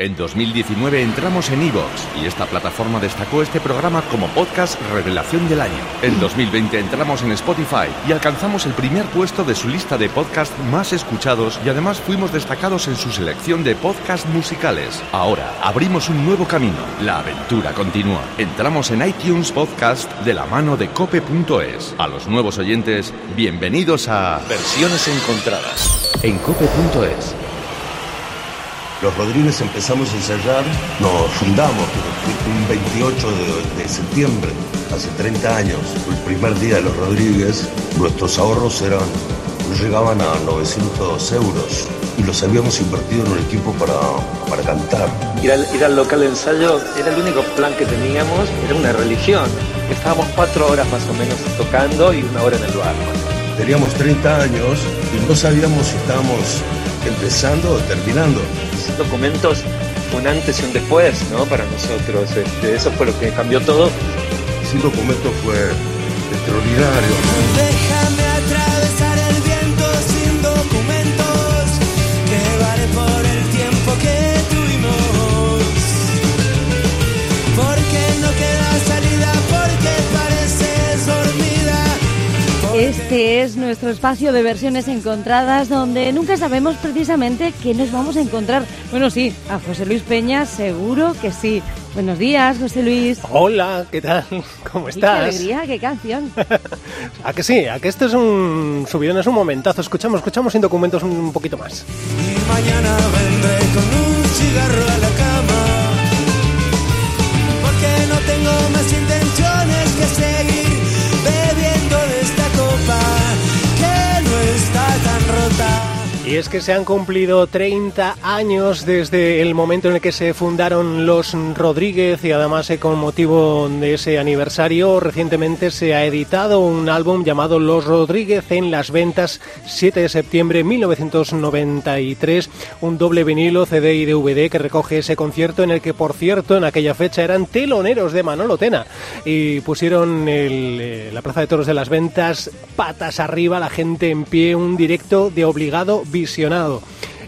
En 2019 entramos en Evox y esta plataforma destacó este programa como podcast Revelación del Año. En 2020 entramos en Spotify y alcanzamos el primer puesto de su lista de podcasts más escuchados y además fuimos destacados en su selección de podcasts musicales. Ahora abrimos un nuevo camino. La aventura continúa. Entramos en iTunes Podcast de la mano de cope.es. A los nuevos oyentes, bienvenidos a Versiones Encontradas en cope.es. Los Rodríguez empezamos a ensayar, nos fundamos un 28 de, de, septiembre, hace 30 años, el primer día de los Rodríguez, nuestros ahorros eran, llegaban a 900 euros y los habíamos invertido en un equipo para, para cantar. Ir al, ir al local de ensayo era el único plan que teníamos, era una religión. Estábamos cuatro horas más o menos tocando y una hora en el bar. Teníamos 30 años y no sabíamos si estábamos empezando o terminando. Documentos un antes y un después, ¿no? Para nosotros, este, eso fue lo que cambió todo. Sin documento fue extraordinario. Déjame Este es nuestro espacio de versiones encontradas donde nunca sabemos precisamente qué nos vamos a encontrar. Bueno, sí, a José Luis Peña seguro que sí. Buenos días, José Luis. Hola, ¿qué tal? ¿Cómo Qué estás? alegría, qué canción. ¿A que sí? ¿A que este es un subidón, es un momentazo? Escuchamos, escuchamos sin documentos un poquito más. Y mañana vendré con un cigarro es que se han cumplido 30 años desde el momento en el que se fundaron los Rodríguez y además eh, con motivo de ese aniversario recientemente se ha editado un álbum llamado Los Rodríguez en las ventas 7 de septiembre de 1993, un doble vinilo CD y DVD que recoge ese concierto en el que por cierto en aquella fecha eran teloneros de Manolo Tena y pusieron eh, la Plaza de Toros de las Ventas patas arriba, la gente en pie, un directo de obligado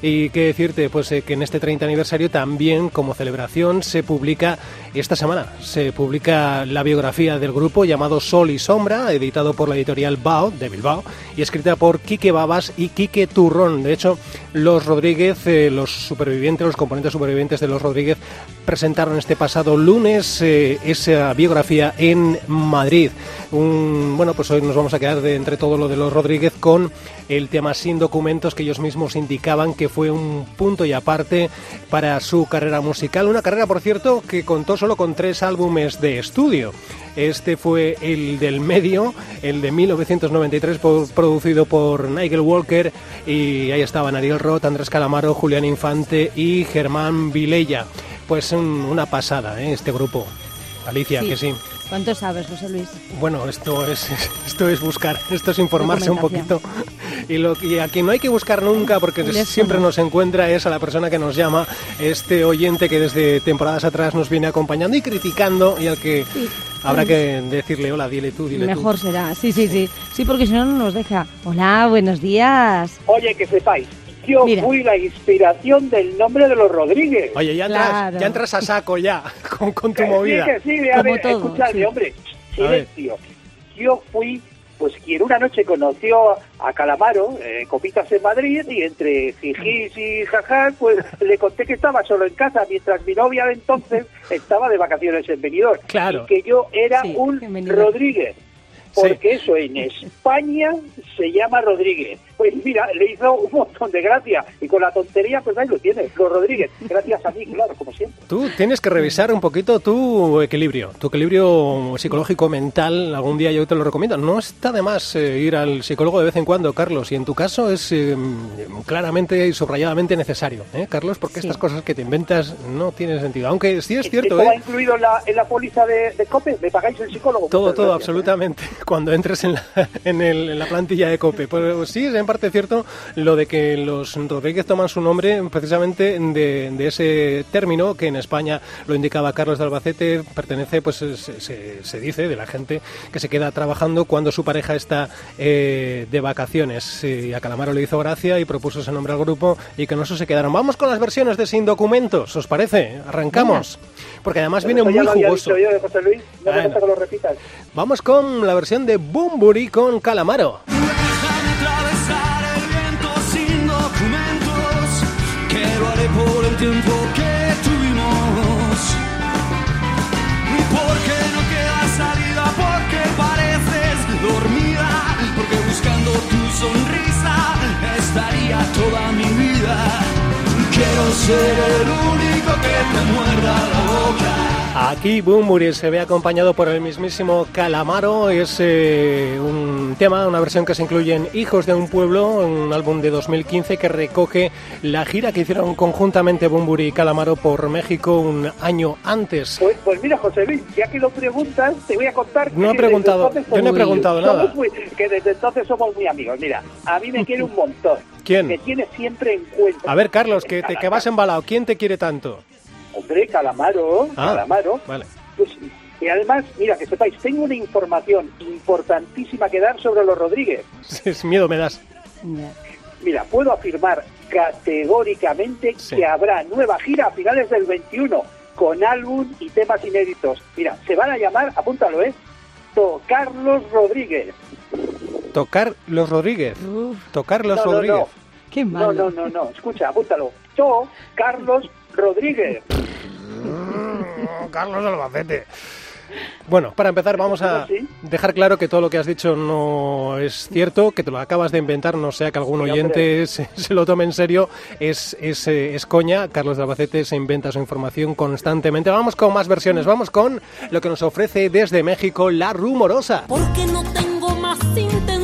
Y qué decirte, pues eh, que en este 30 aniversario también como celebración se publica esta semana, se publica la biografía del grupo llamado Sol y Sombra, editado por la editorial Bao, de Bilbao, y escrita por Quique Babas y Quique Turrón. De hecho, los Rodríguez, eh, los supervivientes, los componentes supervivientes de los Rodríguez, presentaron este pasado lunes eh, esa biografía en Madrid. Bueno, pues hoy nos vamos a quedar de entre todo lo de los Rodríguez con el tema sin documentos que ellos mismos indicaban que fue un punto y aparte para su carrera musical. Una carrera, por cierto, que contó solo con tres álbumes de estudio. Este fue el del medio, el de 1993, por- producido por Nigel Walker, y ahí estaban Ariel Roth, Andrés Calamaro, Julián Infante y Germán Vilella. Pues un- una pasada, ¿eh? este grupo. Alicia, que sí. ¿Cuánto sabes, José Luis? Bueno, esto es, esto es buscar, esto es informarse un poquito. Y, lo, y a quien no hay que buscar nunca, porque siempre nos encuentra, es a la persona que nos llama, este oyente que desde temporadas atrás nos viene acompañando y criticando, y al que Sí. habrá que decirle, hola, dile tú, dile Mejor tú. será, sí, sí, sí. Sí, porque si no, no nos deja. Hola, buenos días. Oye, que sepáis, yo Mira. fui la inspiración del nombre de los Rodríguez. Oye, ya entras, Claro. ya entras a saco ya, con, con tu Que movida. Sí, que sí, a Como ver, todo, escuchadme, sí. hombre, silencio. Yo fui, pues quien una noche conoció a Calamaro, eh, Copitas en Madrid, y entre jijis y jajás, pues le conté que estaba solo en casa, mientras mi novia de entonces estaba de vacaciones en Benidorm. Claro. Y que yo era Sí, un. Rodríguez. Porque eso en España se llama Rodríguez. Pues mira, le hizo un montón de gracia. Y con la tontería, pues ahí lo tienes, los Rodríguez. Gracias a mí, claro, como siempre. Tú tienes que revisar un poquito tu equilibrio, tu equilibrio psicológico mental. Algún día yo te lo recomiendo. No está de más eh, ir al psicólogo de vez en cuando, Carlos. Y en tu caso es eh, claramente y subrayadamente necesario, ¿eh, Carlos? Porque Sí. estas cosas que te inventas no tienen sentido. Aunque sí es cierto, ¿Estaba ¿eh? incluido en la, en la póliza de, de COPE? ¿Me pagáis el psicólogo? Todo, Muchas todo, gracias. absolutamente. Cuando entres en la, en el- en la plantilla de COPE. Pues sí, en parte cierto lo de que los Rodríguez toman su nombre precisamente de, de ese término que en España lo indicaba Carlos de Albacete, pertenece, pues se, se- se dice de la gente que se queda trabajando cuando su pareja está eh, de vacaciones. Y a Calamaro le hizo gracia y propuso ese nombre al grupo y con eso se quedaron. Vamos con las versiones de Sin Documentos, ¿os parece? Arrancamos. Porque además viene muy jugoso. dicho yo de José Luis, no me Bueno. gusta que lo repitas. Vamos con la versión de Bumburi con Calamaro. Ser el único que te muerda la boca. Aquí Bumburi se ve acompañado por el mismísimo Calamaro. Es eh, un tema, una versión que se incluye en Hijos de un Pueblo, un álbum de 2015 que recoge la gira que hicieron conjuntamente Bumburi y Calamaro por México un año antes. Pues, pues mira, José Luis, ya que lo preguntas, te voy a contar No he que preguntado, yo no he preguntado nada. muy- que desde entonces somos muy amigos. Mira, a mí me quiere un montón. ¿Quién? Me tiene siempre en cuenta. A ver, Carlos, que, te, que vas embalado. ¿Quién te quiere tanto? Hombre, Calamaro, Ah, Calamaro. vale. Pues, y además, mira, que sepáis, tengo una información importantísima que dar sobre los Rodríguez. Es miedo me das. Mira, puedo afirmar categóricamente Sí. que habrá nueva gira a finales del 21 con álbum y temas inéditos. Mira, se van a llamar, apúntalo, ¿eh? To Carlos Rodríguez. Tocar los Rodríguez. Uf, Tocar los No, no, Rodríguez. no. Qué No, malo. no, no, no. Escucha, apúntalo. To Carlos Rodríguez. Carlos Albacete. Bueno, para empezar vamos a dejar claro que todo lo que has dicho no es cierto, que te lo acabas de inventar, no sea que algún oyente se, se lo tome en serio, es, es, eh, es coña, Carlos de Albacete se inventa su información constantemente. Vamos con más versiones, vamos con lo que nos ofrece desde México La Rumorosa. Porque no tengo más intenciones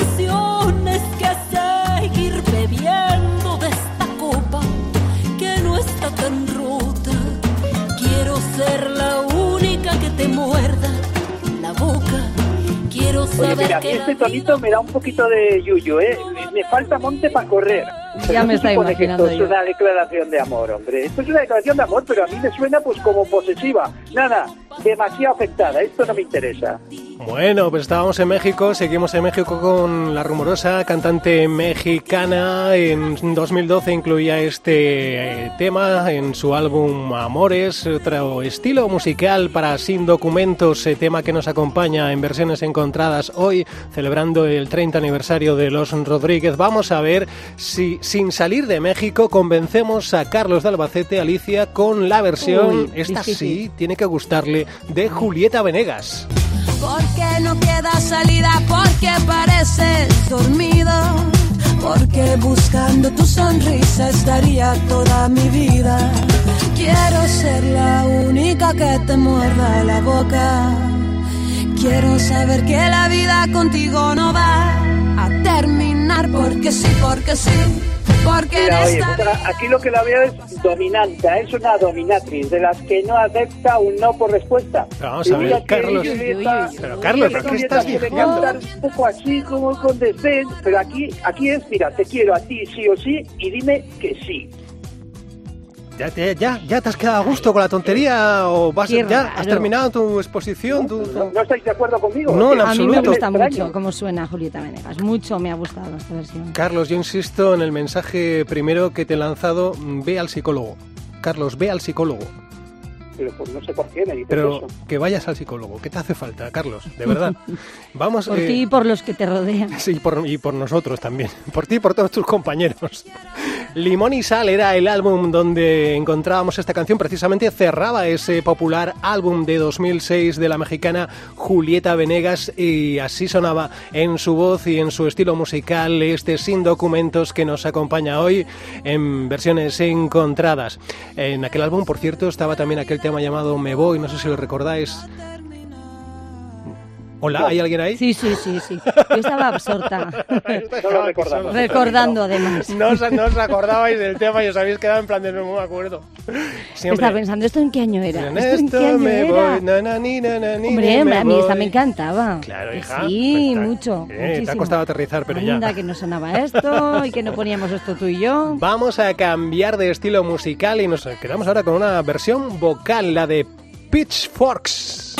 Oye, mira, que este tonito me da un poquito de yuyo, ¿eh? Me falta monte para correr. Ya me está imaginando esto yo. es una declaración de amor, hombre. Esto es una declaración de amor, pero a mí me suena pues como posesiva. Nada, demasiado afectada. Esto no me interesa. Bueno, pues estábamos en México, seguimos en México con La Rumorosa, cantante mexicana. En 2012 incluía este eh, tema en su álbum Amores, otro estilo musical para Sin Documentos, eh, tema que nos acompaña en versiones encontradas hoy, celebrando el 30 aniversario de Los Rodríguez. Vamos a ver si sin salir de México convencemos a Carlos de Albacete, Alicia, con la versión, Uy, esta difícil. sí, tiene que gustarle, de Julieta Venegas. Porque no queda salida, porque pareces dormido. Porque buscando tu sonrisa estaría toda mi vida. Quiero ser la única que te muerda la boca. Quiero saber que la vida contigo no va a terminar. Porque sí, porque sí. Porque Mira, oye, esta aquí lo que la veo es dominante, es una dominatriz, de las que no acepta un no por respuesta. Vamos Y a ver, Carlos. Pero, Carlos, ¿pero qué estás diciendo? un poco así como con desdén, pero aquí, aquí es, mira, te quiero a ti sí o sí y dime que sí. ¿Ya te, ya, ¿Ya te has quedado a gusto con la tontería o vas, Qué ya has raro. terminado tu exposición? tu- ¿No, no estáis de acuerdo conmigo? No, en Es A mí me absoluto. gusta mucho cómo suena Julieta Venegas. Mucho me ha gustado esta versión. Carlos, yo insisto en el mensaje primero que te he lanzado, ve al psicólogo. Carlos, ve al psicólogo. Pero pues no sé por qué me dices Pero eso. que vayas al psicólogo. ¿Qué te hace falta, Carlos? De verdad. Vamos. Por eh, ti y por los que te rodean. Sí, por, y por nosotros también. Por ti y por todos tus compañeros. Limón y Sal era el álbum donde encontrábamos esta canción. Precisamente cerraba ese popular álbum de 2006 de la mexicana Julieta Venegas y así sonaba en su voz y en su estilo musical este Sin Documentos que nos acompaña hoy en versiones encontradas. En aquel álbum, por cierto, estaba también aquel tema llamado Me Voy, no sé si lo recordáis. Hola, ¿hay alguien ahí? Sí, sí, sí, sí. Yo estaba absorta. No lo recordamos. Recordando además. No os, no os acordabais del tema y os habéis quedado en plan de no me acuerdo. Siempre. Estaba pensando, ¿esto en qué año era? En ¿Esto en qué año me era? voy, na, na, ni, na, ni, Hombre, me a mí esta me encantaba. Claro, hija. Sí, Pues, mucho. eh, te ha costado aterrizar, pero ya. Anda, que no sonaba esto y que no poníamos esto tú y yo. Vamos a cambiar de estilo musical y nos quedamos ahora con una versión vocal, la de Pitchforks.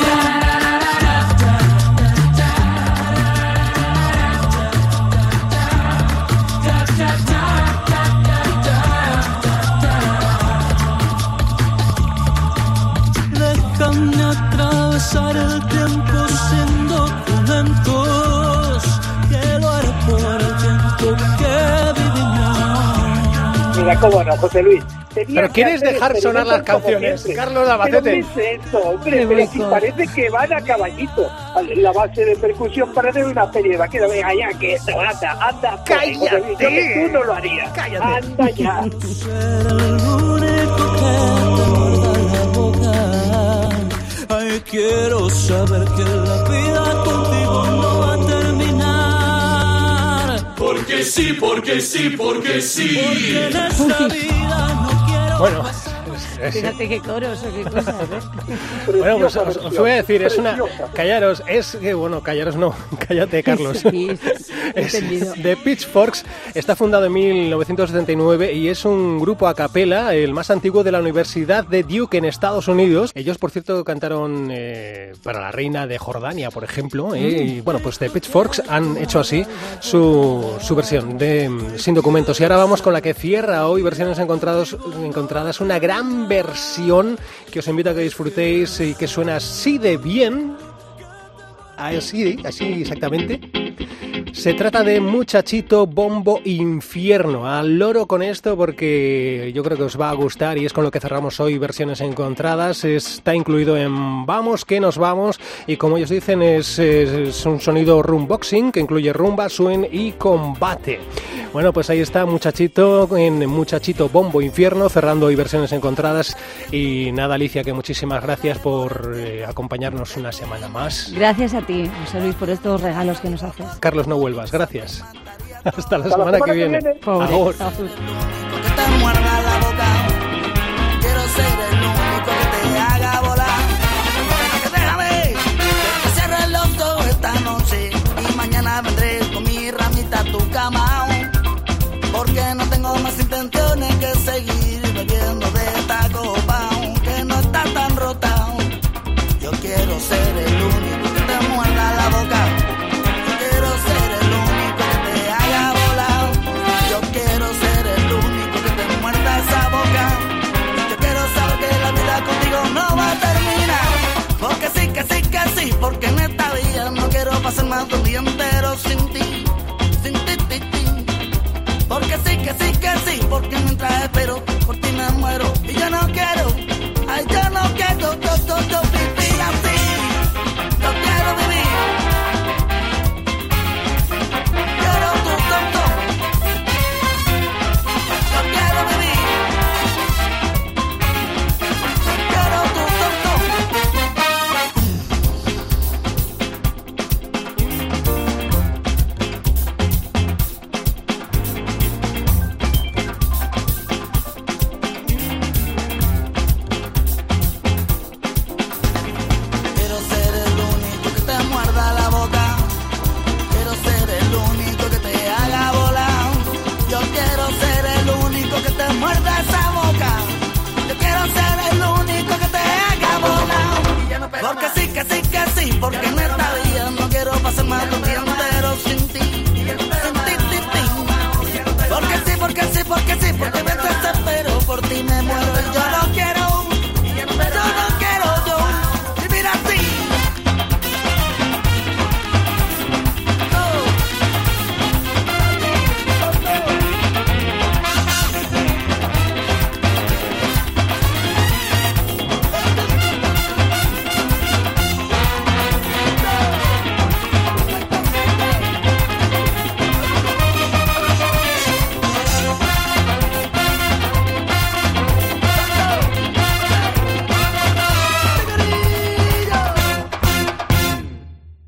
Cómo no, José Luis. Tenía Pero ¿quieres dejar sonar las canciones? Carlos ¿qué es eso, hombre? Pero si parece que van a caballito. La base de percusión parece una serie de vaqueros. Venga, ya, que esto, anda, anda. pues, ¡Cállate! José Luis, yo que tú no lo harías. ¡Cállate! Anda ya. Ser el único que te muerda la boca. Ay, quiero saber que la vida contigo no Porque sí, porque sí, porque sí. Porque en esta vida no quiero Bueno, Fíjate qué coros o qué cosas, ¿eh? bueno, pues os, voy a decir, es una... Callaros, es que, bueno, callaros no, cállate, Carlos. Sí, Es de Pitchforks está fundado en 1979 y es un grupo a capela, el más antiguo de la Universidad de Duke en Estados Unidos. Ellos, por cierto, cantaron eh, para la reina de Jordania, por ejemplo. eh, y bueno, pues de Pitchforks han hecho así su, su versión de mm, Sin Documentos. Y ahora vamos con la que cierra hoy Versiones Encontrados, Encontradas, una gran versión que os invito a que disfrutéis y que suena así de bien. Así, así exactamente. Se trata de Muchachito Bombo Infierno. Al loro con esto porque yo creo que os va a gustar y es con lo que cerramos hoy versiones encontradas. Está incluido en Vamos que nos vamos y como ellos dicen es, un sonido rumboxing que incluye rumba, swing y combate. Bueno, pues ahí está Muchachito en Muchachito Bombo Infierno cerrando hoy versiones encontradas y nada Alicia que muchísimas gracias por eh, acompañarnos una semana más. Gracias a ti, José Luis, por estos regalos que nos haces. Carlos, no vuelvas. Gracias. Hasta la la semana, que semana que viene. viene. Pobre. Más intenciones que seguir bebiendo de esta copa que no está tan rota. Yo quiero ser el único que te muerda la boca. Yo quiero ser el único que te haga volar. Yo quiero ser el único que te muerda esa boca. Yo quiero saber que la vida contigo no va a terminar. Porque sí, que sí, que sí, porque en esta vida no quiero pasar más de un día Porque sí,